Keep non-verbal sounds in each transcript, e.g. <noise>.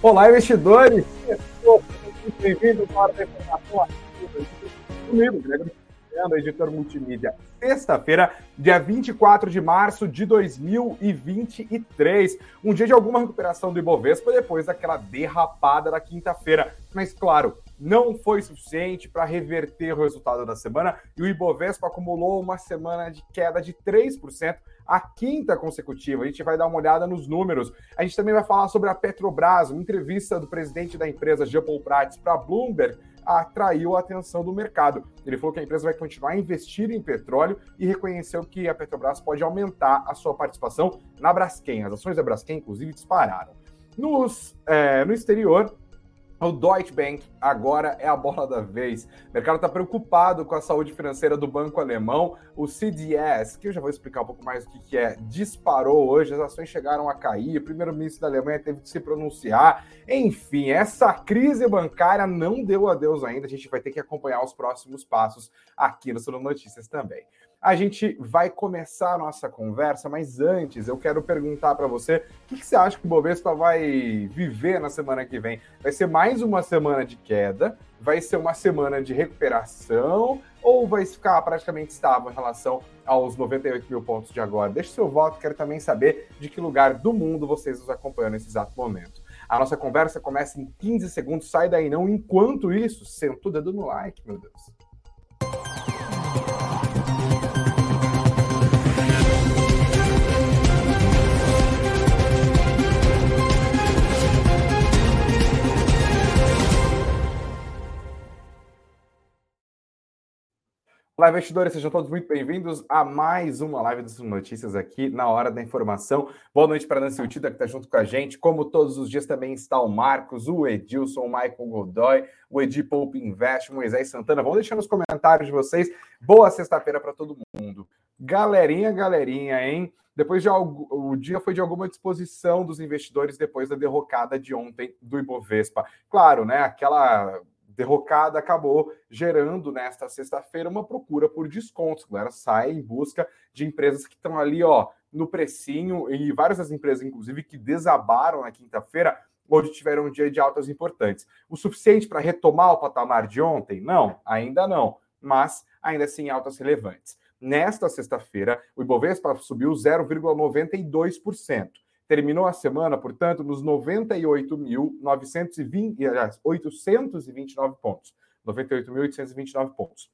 Olá, investidores! Bem-vindos à hora da informação comigo, editor multimídia. Sexta-feira, dia 24 de março de 2023. Um dia de alguma recuperação do Ibovespa depois daquela derrapada da quinta-feira. Mas, claro, não foi suficiente para reverter o resultado da semana e o Ibovespa acumulou uma semana de queda de 3%, a quinta consecutiva. A gente vai dar uma olhada nos números. A gente também vai falar sobre a Petrobras, uma entrevista do presidente da empresa, Jean Paul Prats, para Bloomberg, atraiu a atenção do mercado. Ele falou que a empresa vai continuar a investir em petróleo e reconheceu que a Petrobras pode aumentar a sua participação na Braskem. As ações da Braskem, inclusive, dispararam. Nos, é, no exterior, o Deutsche Bank agora é a bola da vez. O mercado está preocupado com a saúde financeira do banco alemão. O CDS, que eu já vou explicar um pouco mais o que, que é, disparou hoje, as ações chegaram a cair. O primeiro-ministro da Alemanha teve que se pronunciar. Enfim, essa crise bancária não deu adeus ainda. A gente vai ter que acompanhar os próximos passos aqui no Sono Notícias também. A gente vai começar a nossa conversa, mas antes eu quero perguntar para você o que, que, você acha que o Bovespa vai viver na semana que vem? Vai ser mais uma semana de queda? Vai ser uma semana de recuperação? Ou vai ficar praticamente estável em relação aos 98 mil pontos de agora? Deixe seu voto, quero também saber de que lugar do mundo vocês nos acompanham nesse exato momento. A nossa conversa começa em 15 segundos, sai daí não. Enquanto isso, senta o dedo no like, meu Deus. Olá, investidores, sejam todos muito bem-vindos a mais uma live das notícias aqui na Hora da Informação. Boa noite para a Nancy Utida, que está junto com a gente. Como todos os dias também está o Marcos, o Edilson, o Michael Godoy, o Edi Poupe Invest, o Moisés Santana. Vamos deixar nos comentários de vocês. Boa sexta-feira para todo mundo. Galerinha, galerinha, hein? Depois de algo, o dia foi de alguma disposição dos investidores depois da derrocada de ontem do Ibovespa. Claro, né? Aquela derrocada acabou gerando nesta sexta-feira uma procura por descontos. A galera sai em busca de empresas que estão ali, ó, no precinho, e várias das empresas, inclusive, que desabaram na quinta-feira, hoje tiveram um dia de altas importantes. O suficiente para retomar o patamar de ontem? Não, ainda não, mas ainda assim altas relevantes. Nesta sexta-feira, o Ibovespa subiu 0,92%. Terminou a semana, portanto, nos 98.829 pontos. 98.829 pontos.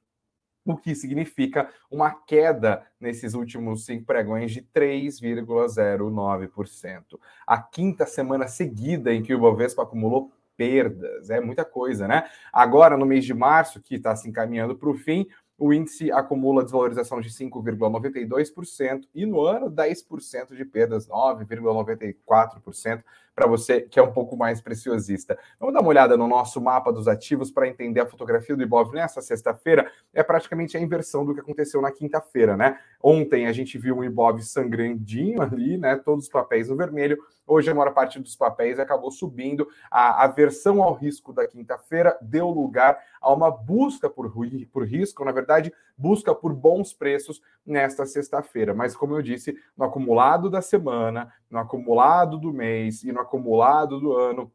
O que significa uma queda nesses últimos cinco pregões de 3,09%. A quinta semana seguida em que o Bovespa acumulou perdas. É muita coisa, né? Agora, no mês de março, que está se encaminhando para o fim, o índice acumula desvalorização de 5,92% e no ano 10% de perdas, 9,94% para você que é um pouco mais preciosista. Vamos dar uma olhada no nosso mapa dos ativos para entender a fotografia do Ibov nessa sexta-feira. É praticamente a inversão do que aconteceu na quinta-feira, né? Ontem a gente viu um Ibov sangrandinho ali, né? Todos os papéis no vermelho. Hoje a maior parte dos papéis acabou subindo. A aversão ao risco da quinta-feira deu lugar a uma busca por, por risco, na verdade, busca por bons preços nesta sexta-feira. Mas, como eu disse, no acumulado da semana, no acumulado do mês e no acumulado do ano,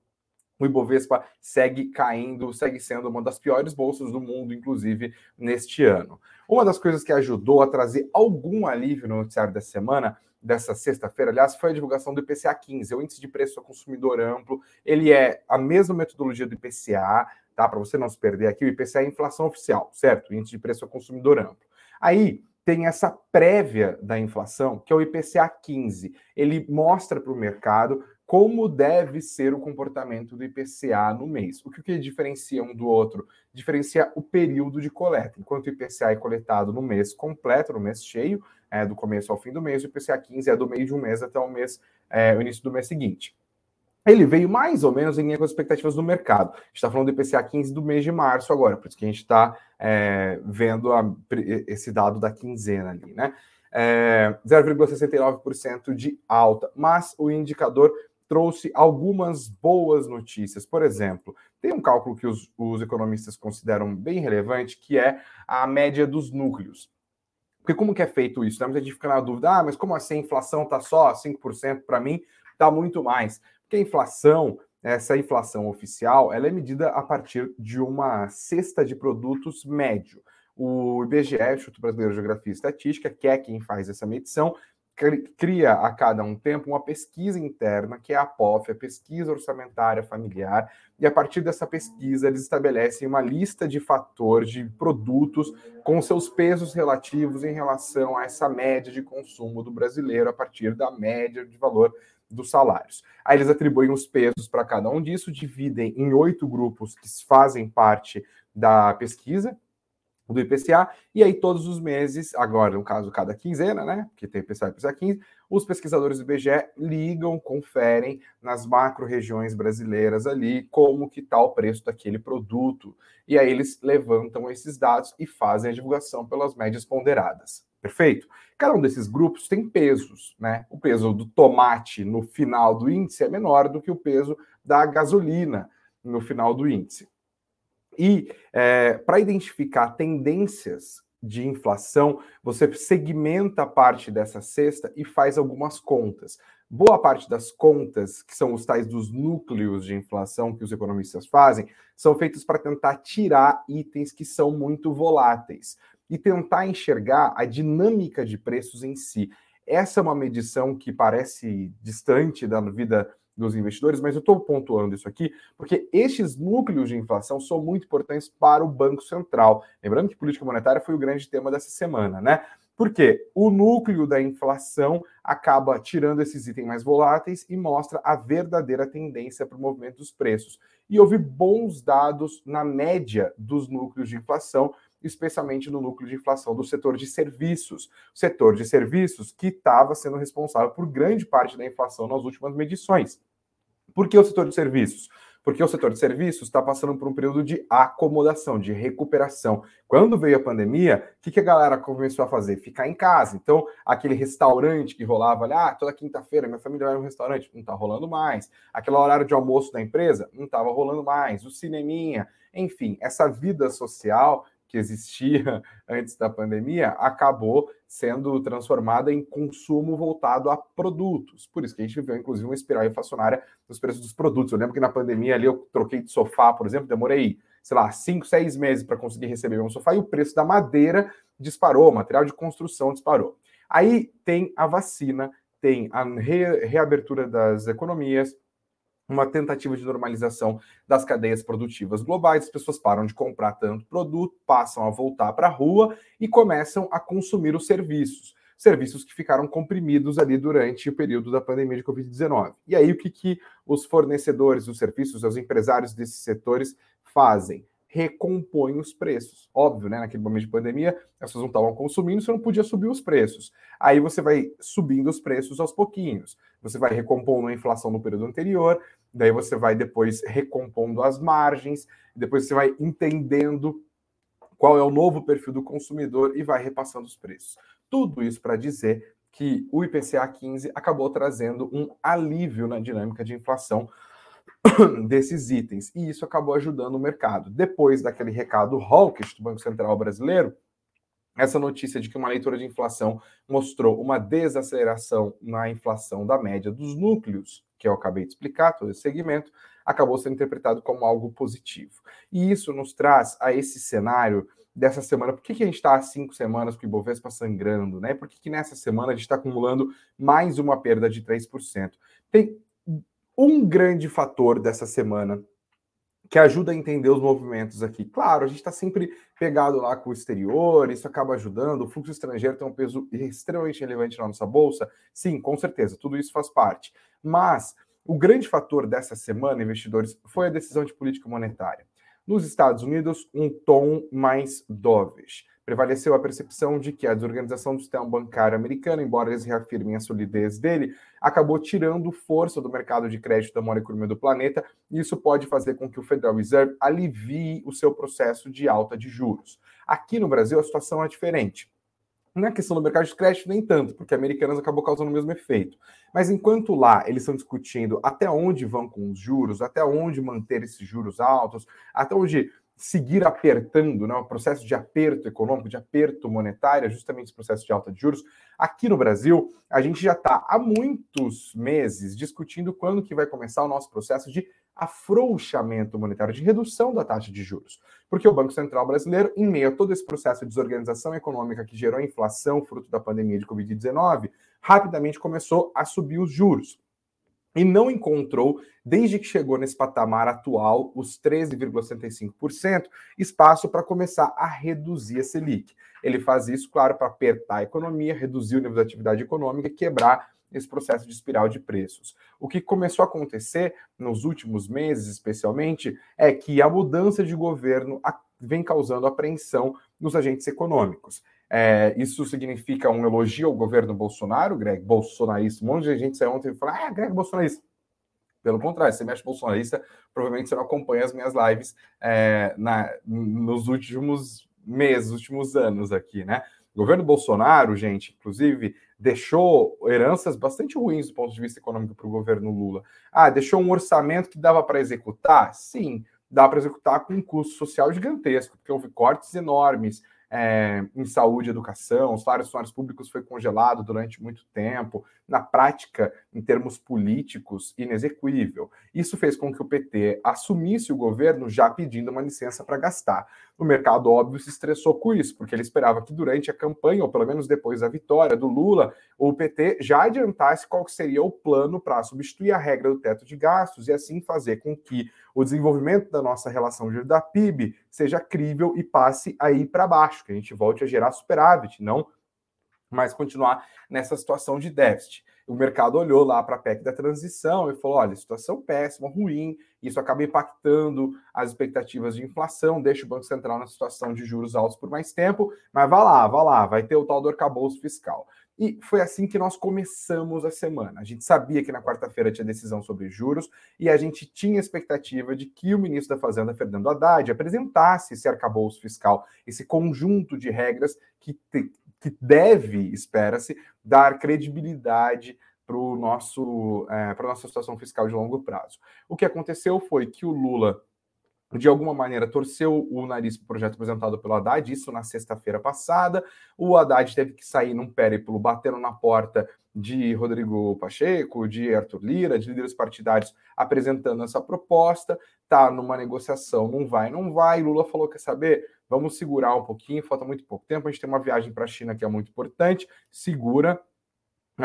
o Ibovespa segue caindo, segue sendo uma das piores bolsas do mundo, inclusive neste ano. Uma das coisas que ajudou a trazer algum alívio no noticiário da semana, dessa sexta-feira, aliás, foi a divulgação do IPCA 15, o índice de preço ao consumidor amplo. Ele é a mesma metodologia do IPCA, tá? Para você não se perder aqui, o IPCA é a inflação oficial, certo? O índice de preço ao consumidor amplo. Aí, tem essa prévia da inflação, que é o IPCA 15. Ele mostra para o mercado como deve ser o comportamento do IPCA no mês. O que, que diferencia um do outro? Diferencia o período de coleta. Enquanto o IPCA é coletado no mês completo, no mês cheio, é, do começo ao fim do mês, o IPCA 15 é do meio de um mês até o mês, é, o início do mês seguinte ele veio mais ou menos em linha com as expectativas do mercado. A gente está falando do IPCA 15 do mês de março agora, por isso que a gente está é, vendo a, esse dado da quinzena ali, né? É, 0,69% de alta, mas o indicador trouxe algumas boas notícias. Por exemplo, tem um cálculo que os, os economistas consideram bem relevante, que é a média dos núcleos. Porque como que é feito isso? Né? Muita gente fica na dúvida, ah, mas como assim a inflação está só 5%? Para mim, está muito mais. Porque a inflação essa inflação oficial ela é medida a partir de uma cesta de produtos médio. O IBGE, Instituto Brasileiro de Geografia e Estatística, que é quem faz essa medição, cria a cada um tempo uma pesquisa interna, que é a POF, a Pesquisa Orçamentária Familiar, e a partir dessa pesquisa eles estabelecem uma lista de fatores, de produtos, com seus pesos relativos em relação a essa média de consumo do brasileiro, a partir da média de valor dos salários. Aí eles atribuem os pesos para cada um disso, dividem em oito grupos que fazem parte da pesquisa, do IPCA, e aí todos os meses, agora no caso cada quinzena, né, que tem IPCA e IPCA 15, os pesquisadores do IBGE ligam, conferem nas macro-regiões brasileiras ali como que está o preço daquele produto, e aí eles levantam esses dados e fazem a divulgação pelas médias ponderadas. Perfeito? Cada um desses grupos tem pesos, né? O peso do tomate no final do índice é menor do que o peso da gasolina no final do índice. E é, para identificar tendências de inflação, você segmenta parte dessa cesta e faz algumas contas. Boa parte das contas, que são os tais dos núcleos de inflação que os economistas fazem, são feitos para tentar tirar itens que são muito voláteis e tentar enxergar a dinâmica de preços em si. Essa é uma medição que parece distante da vida dos investidores, mas eu estou pontuando isso aqui porque estes núcleos de inflação são muito importantes para o Banco Central. Lembrando que política monetária foi o grande tema dessa semana, né? Porque o núcleo da inflação acaba tirando esses itens mais voláteis e mostra a verdadeira tendência para o movimento dos preços. E houve bons dados na média dos núcleos de inflação, especialmente no núcleo de inflação do setor de serviços. O setor de serviços que estava sendo responsável por grande parte da inflação nas últimas medições. Por que o setor de serviços? Porque o setor de serviços está passando por um período de acomodação, de recuperação. Quando veio a pandemia, o que, que a galera começou a fazer? Ficar em casa. Então, aquele restaurante que rolava ali, ah, toda quinta-feira minha família vai no restaurante, não está rolando mais. Aquele horário de almoço da empresa, não estava rolando mais. O cineminha, enfim, essa vida social que existia <laughs> antes da pandemia acabou sendo transformada em consumo voltado a produtos. Por isso que a gente viveu, inclusive, uma espiral inflacionária nos preços dos produtos. Eu lembro que na pandemia ali eu troquei de sofá, por exemplo, demorei, sei lá, cinco, seis meses para conseguir receber um sofá e o preço da madeira disparou, o material de construção disparou. Aí tem a vacina, tem a re reabertura das economias, uma tentativa de normalização das cadeias produtivas globais, as pessoas param de comprar tanto produto, passam a voltar para a rua e começam a consumir os serviços. Serviços que ficaram comprimidos ali durante o período da pandemia de Covid-19. E aí, o que, que os fornecedores dos serviços, os empresários desses setores fazem? recompõe os preços. Óbvio, né? Naquele momento de pandemia, as pessoas não estavam consumindo, você não podia subir os preços. Aí você vai subindo os preços aos pouquinhos. Você vai recompondo a inflação no período anterior, daí você vai depois recompondo as margens, depois você vai entendendo qual é o novo perfil do consumidor e vai repassando os preços. Tudo isso para dizer que o IPCA 15 acabou trazendo um alívio na dinâmica de inflação <coughs> desses itens. E isso acabou ajudando o mercado. Depois daquele recado hawkish do Banco Central brasileiro, essa notícia de que uma leitura de inflação mostrou uma desaceleração na inflação da média dos núcleos, que eu acabei de explicar, todo esse segmento, acabou sendo interpretado como algo positivo. E isso nos traz a esse cenário dessa semana. Por que, que a gente está há cinco semanas com o Ibovespa sangrando? Né? Por que, que nessa semana a gente está acumulando mais uma perda de 3%? Tem um grande fator dessa semana que ajuda a entender os movimentos aqui. Claro, a gente está sempre pegado lá com o exterior, isso acaba ajudando. O fluxo estrangeiro tem um peso extremamente relevante na nossa bolsa. Sim, com certeza, tudo isso faz parte. Mas o grande fator dessa semana, investidores, foi a decisão de política monetária. Nos Estados Unidos, um tom mais dovish prevaleceu a percepção de que a desorganização do sistema bancário americano, embora eles reafirmem a solidez dele, acabou tirando força do mercado de crédito da maior economia do planeta, e isso pode fazer com que o Federal Reserve alivie o seu processo de alta de juros. Aqui no Brasil, a situação é diferente. Na questão do mercado de crédito, nem tanto, porque americanas acabou causando o mesmo efeito. Mas enquanto lá eles estão discutindo até onde vão com os juros, até onde manter esses juros altos, até onde seguir apertando, né, o processo de aperto econômico, de aperto monetário, é justamente esse processo de alta de juros. Aqui no Brasil, a gente já está há muitos meses discutindo quando que vai começar o nosso processo de afrouxamento monetário, de redução da taxa de juros. Porque o Banco Central brasileiro, em meio a todo esse processo de desorganização econômica que gerou a inflação fruto da pandemia de Covid-19, rapidamente começou a subir os juros e não encontrou, desde que chegou nesse patamar atual, os 13,65%, espaço para começar a reduzir a Selic. Ele faz isso, claro, para apertar a economia, reduzir o nível de atividade econômica e quebrar esse processo de espiral de preços. O que começou a acontecer nos últimos meses, especialmente, é que a mudança de governo vem causando apreensão nos agentes econômicos. É, isso significa um elogio ao governo Bolsonaro, Greg, bolsonarista. Um monte de gente saiu ontem e falou: ah, Greg bolsonarista. Pelo contrário, você mexe bolsonarista, provavelmente você não acompanha as minhas lives é, na, nos últimos meses, últimos anos aqui, né? O governo Bolsonaro, gente, inclusive, deixou heranças bastante ruins do ponto de vista econômico para o governo Lula. Ah, deixou um orçamento que dava para executar? Sim, dá para executar com um custo social gigantesco, porque houve cortes enormes, é, em saúde e educação, os salários funcionários públicos foi congelado durante muito tempo, na prática, em termos políticos, inexequível. Isso fez com que o PT assumisse o governo já pedindo uma licença para gastar. O mercado, óbvio, se estressou com isso, porque ele esperava que durante a campanha, ou pelo menos depois da vitória do Lula, o PT já adiantasse qual seria o plano para substituir a regra do teto de gastos e assim fazer com que o desenvolvimento da nossa relação de da PIB seja crível e passe aí para baixo, que a gente volte a gerar superávit, não mais continuar nessa situação de déficit. O mercado olhou lá para a PEC da transição e falou: olha, situação péssima, ruim, isso acaba impactando as expectativas de inflação, deixa o Banco Central na situação de juros altos por mais tempo, mas vá lá, vá lá, vai ter o tal do arcabouço fiscal. E foi assim que nós começamos a semana. A gente sabia que na quarta-feira tinha decisão sobre juros e a gente tinha expectativa de que o ministro da Fazenda, Fernando Haddad, apresentasse esse arcabouço fiscal, esse conjunto de regras que, te, que deve, espera-se, dar credibilidade para é, a nossa situação fiscal de longo prazo. O que aconteceu foi que o Lula de alguma maneira torceu o nariz para o projeto apresentado pelo Haddad, isso na sexta-feira passada. O Haddad teve que sair num périplo batendo na porta de Rodrigo Pacheco, de Arthur Lira, de líderes partidários apresentando essa proposta. Tá numa negociação, não vai, não vai. Lula falou: quer saber? Vamos segurar um pouquinho, falta muito pouco tempo. A gente tem uma viagem para a China que é muito importante. Segura,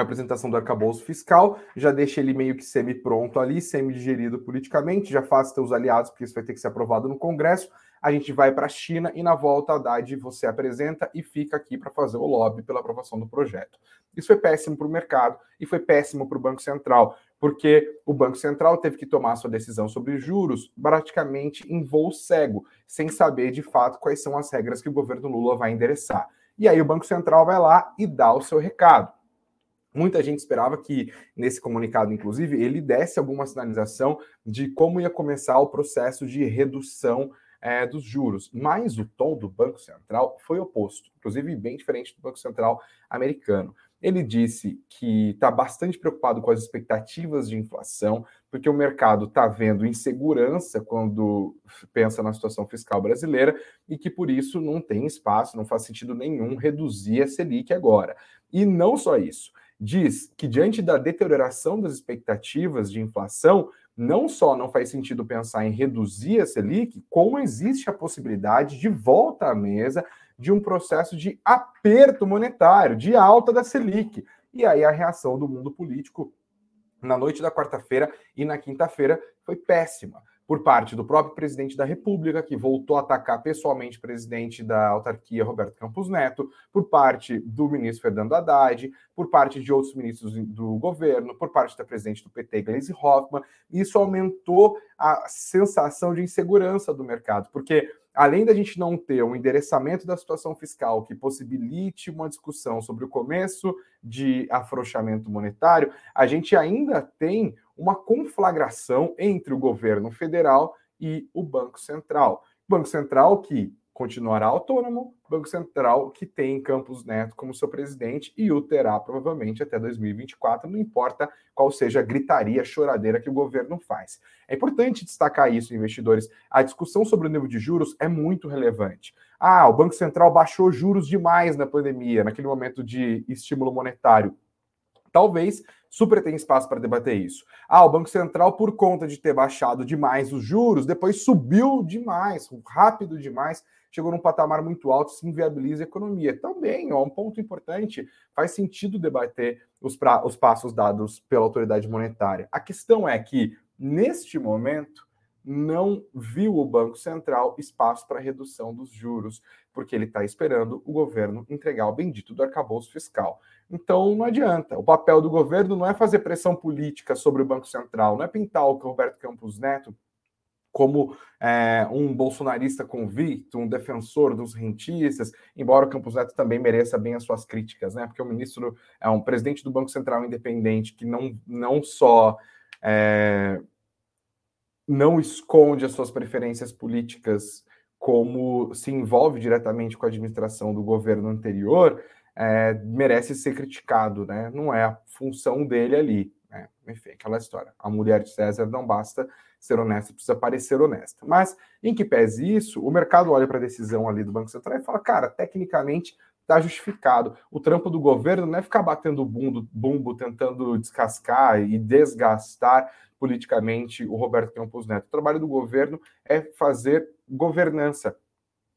a apresentação do arcabouço fiscal, já deixa ele meio que semi-pronto ali, semi-digerido politicamente, já faz seus aliados, porque isso vai ter que ser aprovado no Congresso. A gente vai para a China e na volta Haddad você apresenta e fica aqui para fazer o lobby pela aprovação do projeto. Isso foi péssimo para o mercado e foi péssimo para o Banco Central, porque o Banco Central teve que tomar sua decisão sobre juros praticamente em voo cego, sem saber de fato quais são as regras que o governo Lula vai endereçar. E aí o Banco Central vai lá e dá o seu recado. Muita gente esperava que, nesse comunicado, inclusive, ele desse alguma sinalização de como ia começar o processo de redução é, dos juros. Mas o tom do Banco Central foi oposto, inclusive bem diferente do Banco Central americano. Ele disse que está bastante preocupado com as expectativas de inflação, porque o mercado está vendo insegurança quando pensa na situação fiscal brasileira e que por isso não tem espaço, não faz sentido nenhum reduzir a Selic agora. E não só isso diz que, diante da deterioração das expectativas de inflação, não só não faz sentido pensar em reduzir a Selic, como existe a possibilidade de volta à mesa de um processo de aperto monetário, de alta da Selic. E aí a reação do mundo político na noite da quarta-feira e na quinta-feira foi péssima por parte do próprio presidente da República, que voltou a atacar pessoalmente o presidente da autarquia, Roberto Campos Neto, por parte do ministro Fernando Haddad, por parte de outros ministros do governo, por parte da presidente do PT, Gleisi Hoffmann. Isso aumentou a sensação de insegurança do mercado, porque além da gente não ter um endereçamento da situação fiscal que possibilite uma discussão sobre o começo de afrouxamento monetário, a gente ainda tem uma conflagração entre o governo federal e o Banco Central. O Banco Central que continuará autônomo, Banco Central que tem Campos Neto como seu presidente e o terá provavelmente até 2024, não importa qual seja a gritaria, choradeira que o governo faz. É importante destacar isso, investidores. A discussão sobre o nível de juros é muito relevante. Ah, o Banco Central baixou juros demais na pandemia, naquele momento de estímulo monetário. Talvez super tem espaço para debater isso. Ah, o Banco Central, por conta de ter baixado demais os juros, depois subiu demais, rápido demais chegou num patamar muito alto, se inviabiliza a economia. Também, ó, um ponto importante, faz sentido debater os, pra, os passos dados pela autoridade monetária. A questão é que, neste momento, não viu o Banco Central espaço para redução dos juros, porque ele está esperando o governo entregar o bendito do arcabouço fiscal. Então não adianta. O papel do governo não é fazer pressão política sobre o Banco Central, não é pintar o Roberto Campos Neto como é, um bolsonarista convicto, um defensor dos rentistas, embora o Campos Neto também mereça bem as suas críticas, né? Porque o ministro é um presidente do Banco Central independente que não, não só é, não esconde as suas preferências políticas, como se envolve diretamente com a administração do governo anterior, é, merece ser criticado, né? Não é a função dele ali. Né? Enfim, aquela história. A mulher de César não basta ser honesta, precisa parecer honesta. Mas, em que pese isso, o mercado olha para a decisão ali do Banco Central e fala, cara, tecnicamente está justificado. O trampo do governo não é ficar batendo bumbo, bumbo, tentando descascar e desgastar politicamente o Roberto Campos Neto. O trabalho do governo é fazer governança,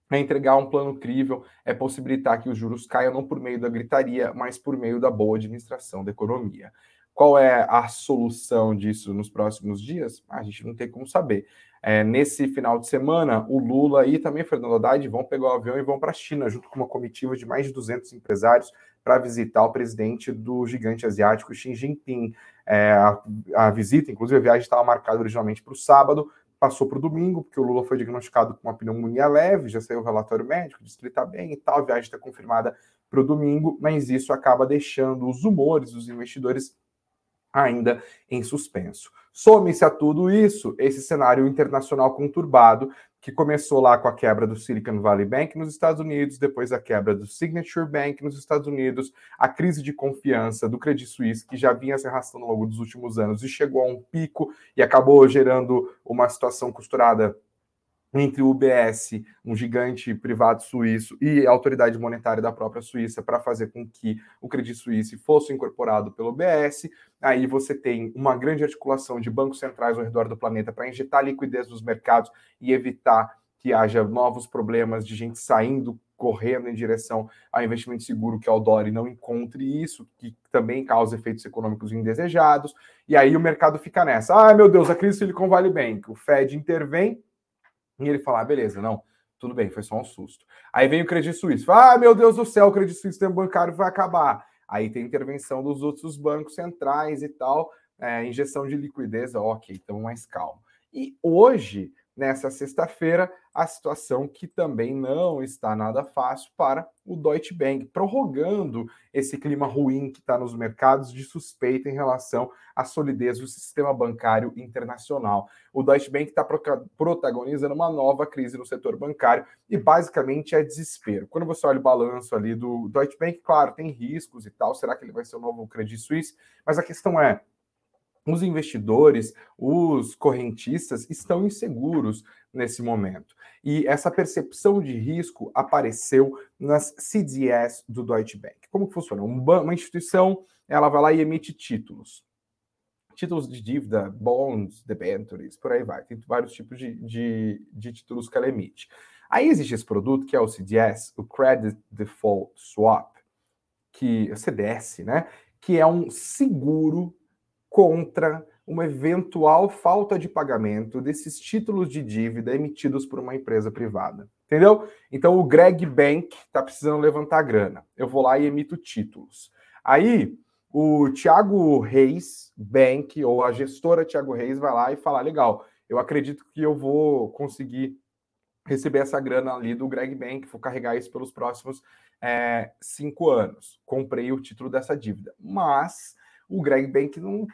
é entregar um plano crível, é possibilitar que os juros caiam não por meio da gritaria, mas por meio da boa administração da economia. Qual é a solução disso nos próximos dias? A gente não tem como saber. É, nesse final de semana, o Lula e também Fernando Haddad vão pegar o avião e vão para a China, junto com uma comitiva de mais de 200 empresários, para visitar o presidente do gigante asiático Xi Jinping. É, a, a, visita, inclusive a viagem estava marcada originalmente para o sábado, passou para o domingo, porque o Lula foi diagnosticado com uma pneumonia leve, já saiu o relatório médico, disse que ele está bem e tal, a viagem está confirmada para o domingo, mas isso acaba deixando os humores dos investidores ainda em suspenso. Some-se a tudo isso esse cenário internacional conturbado que começou lá com a quebra do Silicon Valley Bank nos Estados Unidos, depois a quebra do Signature Bank nos Estados Unidos, a crise de confiança do Credit Suisse, que já vinha se arrastando ao longo dos últimos anos e chegou a um pico e acabou gerando uma situação costurada entre o UBS, um gigante privado suíço, e a autoridade monetária da própria Suíça para fazer com que o Credit Suisse fosse incorporado pelo UBS. Aí você tem uma grande articulação de bancos centrais ao redor do planeta para injetar liquidez nos mercados e evitar que haja novos problemas de gente saindo correndo em direção ao investimento seguro que é o dólar e não encontre isso, que também causa efeitos econômicos indesejados. E aí o mercado fica nessa. Ah, meu Deus, a crise Silicon Valley Bank. O Fed intervém, e ele fala, ah, beleza, não, tudo bem, foi só um susto. Aí vem o Credit Suisse, ah, meu Deus do céu, o Credit Suisse bancário vai acabar. Aí tem intervenção dos outros bancos centrais e tal, é, injeção de liquidez, ok, então mais calmo. E hoje nessa sexta-feira, a situação que também não está nada fácil para o Deutsche Bank, prorrogando esse clima ruim que está nos mercados de suspeita em relação à solidez do sistema bancário internacional. O Deutsche Bank está protagonizando uma nova crise no setor bancário e basicamente é desespero. Quando você olha o balanço ali do Deutsche Bank, claro, tem riscos e tal, será que ele vai ser o novo Credit Suisse? Mas a questão é, os investidores, os correntistas estão inseguros nesse momento. E essa percepção de risco apareceu nas CDS do Deutsche Bank. Como que funciona? Uma instituição, ela vai lá e emite títulos. Títulos de dívida, bonds, debentures, por aí vai. Tem vários tipos de, de, de títulos que ela emite. Aí existe esse produto que é o CDS, o Credit Default Swap, que é o CDS, né? Que é um seguro contra uma eventual falta de pagamento desses títulos de dívida emitidos por uma empresa privada. Entendeu? Então o Greg Bank está precisando levantar grana. Eu vou lá e emito títulos. Aí o Thiago Reis Bank ou a gestora Thiago Reis vai lá e fala: legal, eu acredito que eu vou conseguir receber essa grana ali do Greg Bank, vou carregar isso pelos próximos é, cinco anos. Comprei o título dessa dívida. Mas o Greg Bank não,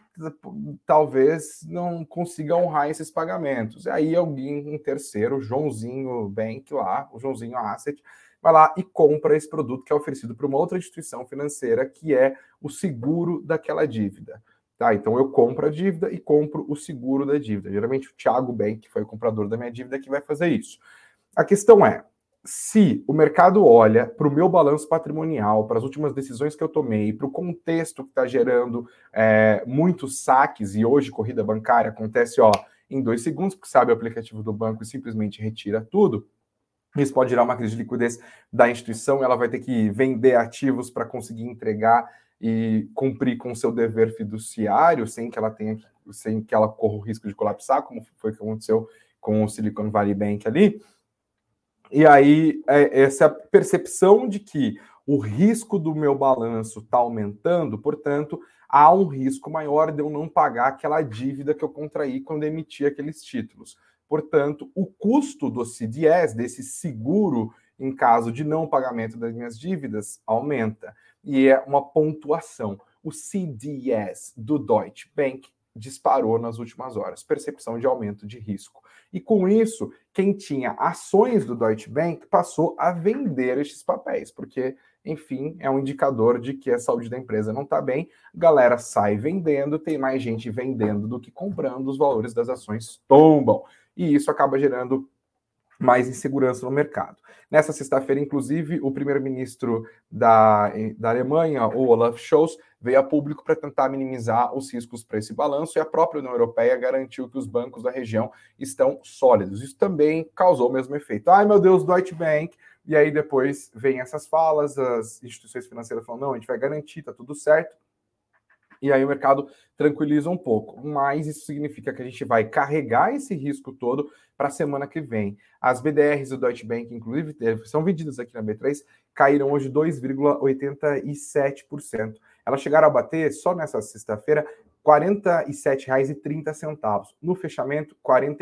talvez não consiga honrar esses pagamentos. E aí alguém, um terceiro, Joãozinho Bank lá, o Joãozinho Asset, vai lá e compra esse produto que é oferecido para uma outra instituição financeira, que é o seguro daquela dívida. Tá, então eu compro a dívida e compro o seguro da dívida. Geralmente o Thiago Bank, que foi o comprador da minha dívida, que vai fazer isso. A questão é, se o mercado olha para o meu balanço patrimonial, para as últimas decisões que eu tomei, para o contexto que está gerando é, muitos saques, e hoje corrida bancária acontece ó, em dois segundos, porque sabe o aplicativo do banco e simplesmente retira tudo, isso pode gerar uma crise de liquidez da instituição, ela vai ter que vender ativos para conseguir entregar e cumprir com o seu dever fiduciário, sem que ela tenha sem que ela corra o risco de colapsar, como foi que aconteceu com o Silicon Valley Bank ali. E aí, é, essa percepção de que o risco do meu balanço está aumentando, portanto, há um risco maior de eu não pagar aquela dívida que eu contraí quando emiti aqueles títulos. Portanto, o custo do CDS, desse seguro em caso de não pagamento das minhas dívidas, aumenta. E é uma pontuação. O CDS do Deutsche Bank disparou nas últimas horas, percepção de aumento de risco. E com isso, quem tinha ações do Deutsche Bank passou a vender estes papéis, porque, enfim, é um indicador de que a saúde da empresa não está bem. Galera sai vendendo, tem mais gente vendendo do que comprando, os valores das ações tombam. E isso acaba gerando mais insegurança no mercado. Nessa sexta-feira, inclusive, o primeiro-ministro da, da Alemanha, o Olaf Scholz, veio a público para tentar minimizar os riscos para esse balanço e a própria União Europeia garantiu que os bancos da região estão sólidos. Isso também causou o mesmo efeito. Ai, meu Deus, Deutsche Bank. E aí depois vem essas falas, as instituições financeiras falam, não, a gente vai garantir, tá tudo certo e aí o mercado tranquiliza um pouco. Mas isso significa que a gente vai carregar esse risco todo para a semana que vem. As BDRs do Deutsche Bank, inclusive, são vendidas aqui na B3, caíram hoje 2,87%. Elas chegaram a bater, só nessa sexta-feira, R$ 47,30. No fechamento, R$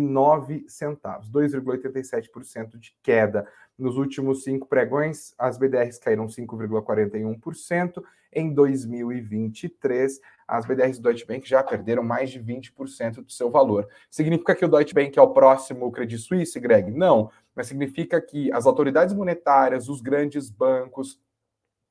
49,09, 2,87% de queda. Nos últimos cinco pregões, as BDRs caíram 5,41%. Em 2023, as BDRs do Deutsche Bank já perderam mais de 20% do seu valor. Significa que o Deutsche Bank é o próximo Credit Suisse, Greg? Não, mas significa que as autoridades monetárias, os grandes bancos,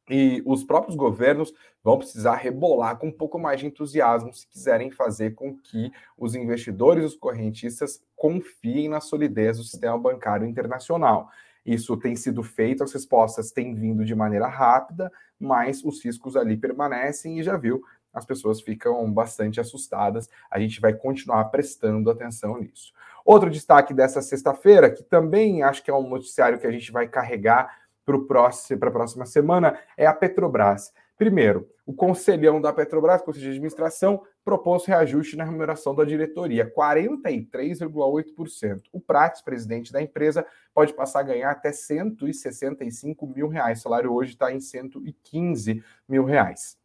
e os próprios governos vão precisar rebolar com um pouco mais de entusiasmo se quiserem fazer com que os investidores, os correntistas, confiem na solidez do sistema bancário internacional. Isso tem sido feito, as respostas têm vindo de maneira rápida, mas os riscos ali permanecem e já viu, as pessoas ficam bastante assustadas. A gente vai continuar prestando atenção nisso. Outro destaque dessa sexta-feira, que também acho que é um noticiário que a gente vai carregar para a próxima semana, é a Petrobras. Primeiro, o conselhão da Petrobras, Conselho de Administração, propôs reajuste na remuneração da diretoria, 43,8%. O Prates, presidente da empresa, pode passar a ganhar até 165 mil reais. O salário hoje está em 115 mil reais.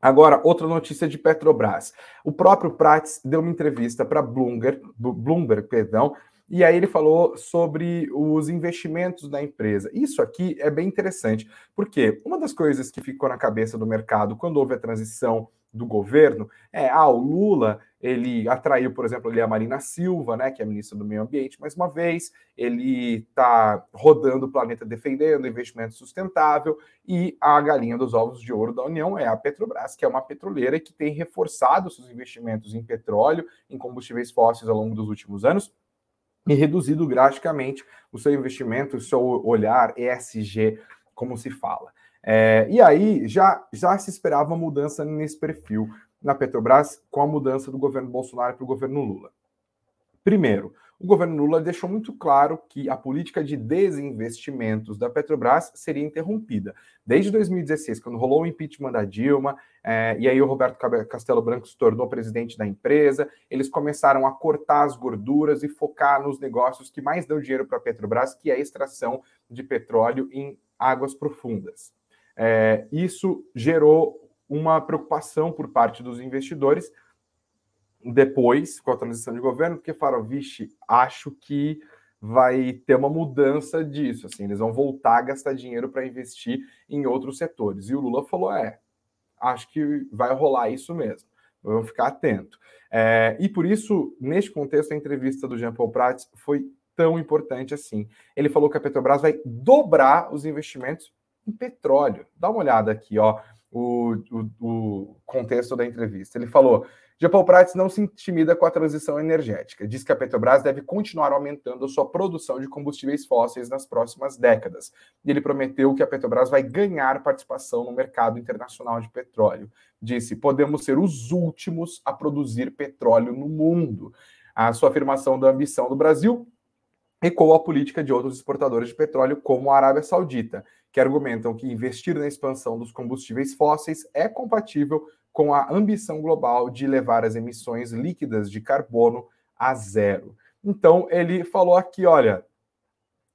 Agora, outra notícia de Petrobras. O próprio Prates deu uma entrevista para Bloomberg, Bloomberg, perdão, e aí ele falou sobre os investimentos da empresa. Isso aqui é bem interessante, porque uma das coisas que ficou na cabeça do mercado quando houve a transição do governo é, ah, o Lula, ele atraiu, por exemplo, ali a Marina Silva, né, que é ministra do Meio Ambiente, mais uma vez, ele está rodando o planeta defendendo investimento sustentável, e a galinha dos ovos de ouro da União é a Petrobras, que é uma petroleira que tem reforçado seus investimentos em petróleo, em combustíveis fósseis ao longo dos últimos anos, e reduzido drasticamente o seu investimento, o seu olhar ESG, como se fala. É, e aí já, já se esperava uma mudança nesse perfil na Petrobras com a mudança do governo Bolsonaro para o governo Lula. Primeiro, o governo Lula deixou muito claro que a política de desinvestimentos da Petrobras seria interrompida. Desde 2016, quando rolou o impeachment da Dilma, é, e aí o Roberto Castelo Branco se tornou presidente da empresa, eles começaram a cortar as gorduras e focar nos negócios que mais dão dinheiro para a Petrobras, que é a extração de petróleo em águas profundas. É, isso gerou uma preocupação por parte dos investidores, depois, com a transição de governo, porque falaram, vixe, acho que vai ter uma mudança disso, assim, eles vão voltar a gastar dinheiro para investir em outros setores. E o Lula falou, é, acho que vai rolar isso mesmo. Vamos ficar atento. É, e por isso, neste contexto, a entrevista do Jean Paul Prats foi tão importante assim. Ele falou que a Petrobras vai dobrar os investimentos em petróleo. Dá uma olhada aqui, ó, o, o, o contexto da entrevista. Ele falou: Japão Prats não se intimida com a transição energética. Diz que a Petrobras deve continuar aumentando a sua produção de combustíveis fósseis nas próximas décadas. E ele prometeu que a Petrobras vai ganhar participação no mercado internacional de petróleo. Disse: podemos ser os últimos a produzir petróleo no mundo. A sua afirmação da ambição do Brasil ecoa a política de outros exportadores de petróleo, como a Arábia Saudita, que argumentam que investir na expansão dos combustíveis fósseis é compatível com a ambição global de levar as emissões líquidas de carbono a zero. Então, ele falou aqui: olha,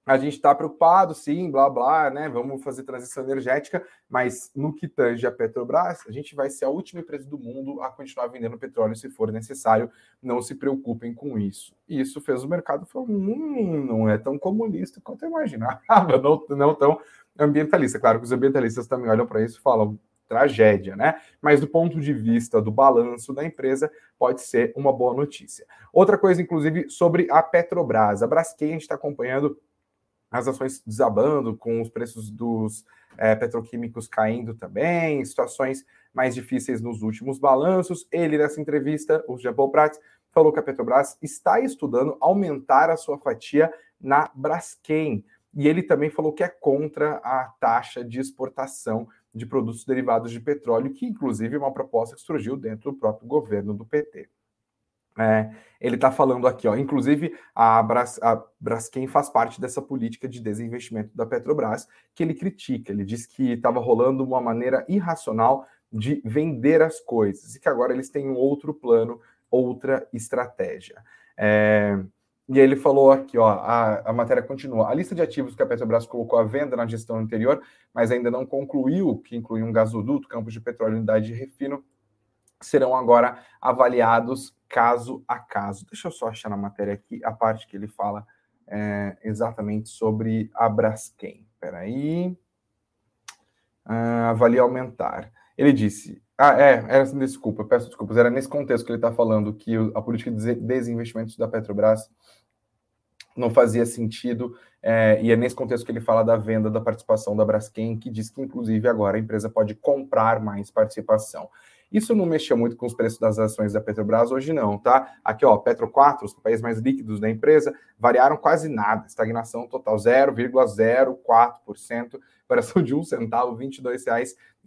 a gente está preocupado, sim, blá blá, né? Vamos fazer transição energética, mas no que tange a Petrobras, a gente vai ser a última empresa do mundo a continuar vendendo petróleo se for necessário. Não se preocupem com isso. E isso fez o mercado falar: hum, não é tão comunista quanto eu imaginava, <laughs> não, não tão ambientalista. Claro que os ambientalistas também olham para isso e falam: tragédia, né? Mas do ponto de vista do balanço da empresa, pode ser uma boa notícia. Outra coisa, inclusive, sobre a Petrobras. A Braskem, a gente está acompanhando as ações desabando, com os preços dos é, petroquímicos caindo também, situações mais difíceis nos últimos balanços. Ele, nessa entrevista, o Jean Paul Prats, falou que a Petrobras está estudando aumentar a sua fatia na Braskem. E ele também falou que é contra a taxa de exportação de produtos derivados de petróleo, que inclusive é uma proposta que surgiu dentro do próprio governo do PT. É, ele está falando aqui, ó, inclusive a, Bras, a Braskem faz parte dessa política de desinvestimento da Petrobras, que ele critica. Ele diz que estava rolando uma maneira irracional de vender as coisas e que agora eles têm um outro plano, outra estratégia. É, e ele falou aqui, ó, a, a matéria continua. A lista de ativos que a Petrobras colocou à venda na gestão anterior, mas ainda não concluiu, que inclui um gasoduto, campos de petróleo, unidade de refino, serão agora avaliados caso a caso. Deixa eu só achar na matéria aqui a parte que ele fala é, exatamente sobre a Braskem. Espera aí. Ah, avalia aumentar. Ele disse, ah, é, era assim, desculpa, peço desculpas. Era nesse contexto que ele está falando que a política de desinvestimento da Petrobras não fazia sentido, é, e é nesse contexto que ele fala da venda da participação da Braskem, que diz que, inclusive, agora a empresa pode comprar mais participação. Isso não mexeu muito com os preços das ações da Petrobras hoje não, tá? Aqui, ó, Petro 4, os papéis mais líquidos da empresa, variaram quase nada, estagnação total 0,04%, <laughs> variação de um centavo, R$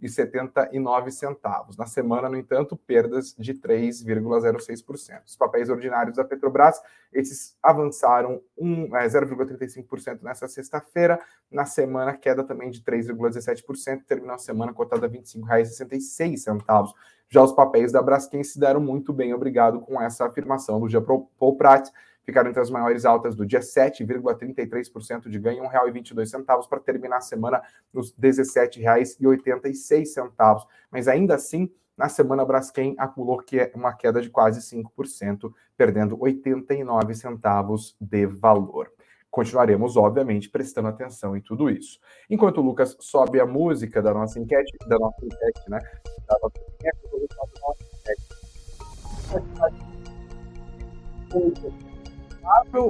22,79. Na semana, no entanto, perdas de 3,06%. Os papéis ordinários da Petrobras, esses avançaram um, é, 0,35% nessa sexta-feira, na semana queda também de 3,17%, terminou a semana cotada a R$ 25,66. Já os papéis da Braskem se deram muito bem, obrigado com essa afirmação do Jean Paul Prat, ficaram entre as maiores altas do dia, 7,33% de ganho, R$ 1,22 para terminar a semana nos R$ 17,86. Mas ainda assim, na semana, a Braskem acumulou que é uma queda de quase 5%, perdendo 89 centavos de valor continuaremos, obviamente, prestando atenção em tudo isso. Enquanto o Lucas sobe a música da nossa enquete, da nossa enquete, né? Da nossa enquete,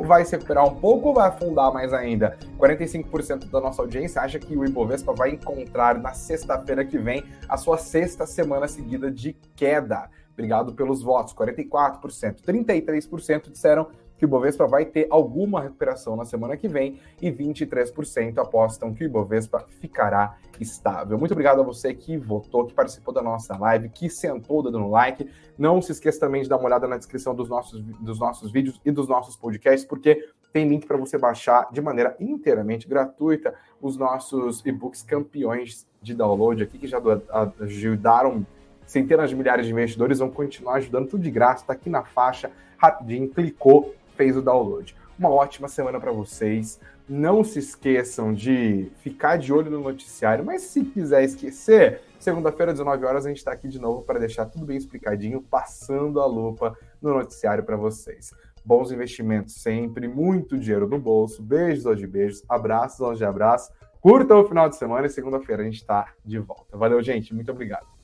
vai se recuperar um pouco ou vai afundar mais ainda? 45% da nossa audiência acha que o Ibovespa vai encontrar na sexta-feira que vem a sua sexta semana seguida de queda. Obrigado pelos votos, 44%. 33% disseram que o Ibovespa vai ter alguma recuperação na semana que vem e 23% apostam que o Ibovespa ficará estável. Muito obrigado a você que votou, que participou da nossa live, que sentou dando like. Não se esqueça também de dar uma olhada na descrição dos nossos, dos nossos vídeos e dos nossos podcasts, porque tem link para você baixar de maneira inteiramente gratuita os nossos e-books campeões de download aqui, que já ajudaram centenas de milhares de investidores, vão continuar ajudando tudo de graça, está aqui na faixa, rapidinho, clicou, fez o download. Uma ótima semana para vocês. Não se esqueçam de ficar de olho no noticiário, mas se quiser esquecer, segunda-feira, 19 horas, a gente está aqui de novo para deixar tudo bem explicadinho, passando a lupa no noticiário para vocês. Bons investimentos sempre, muito dinheiro no bolso. Beijos hoje, beijos, abraços hoje, abraços. Curtam o final de semana e segunda-feira a gente está de volta. Valeu, gente. Muito obrigado.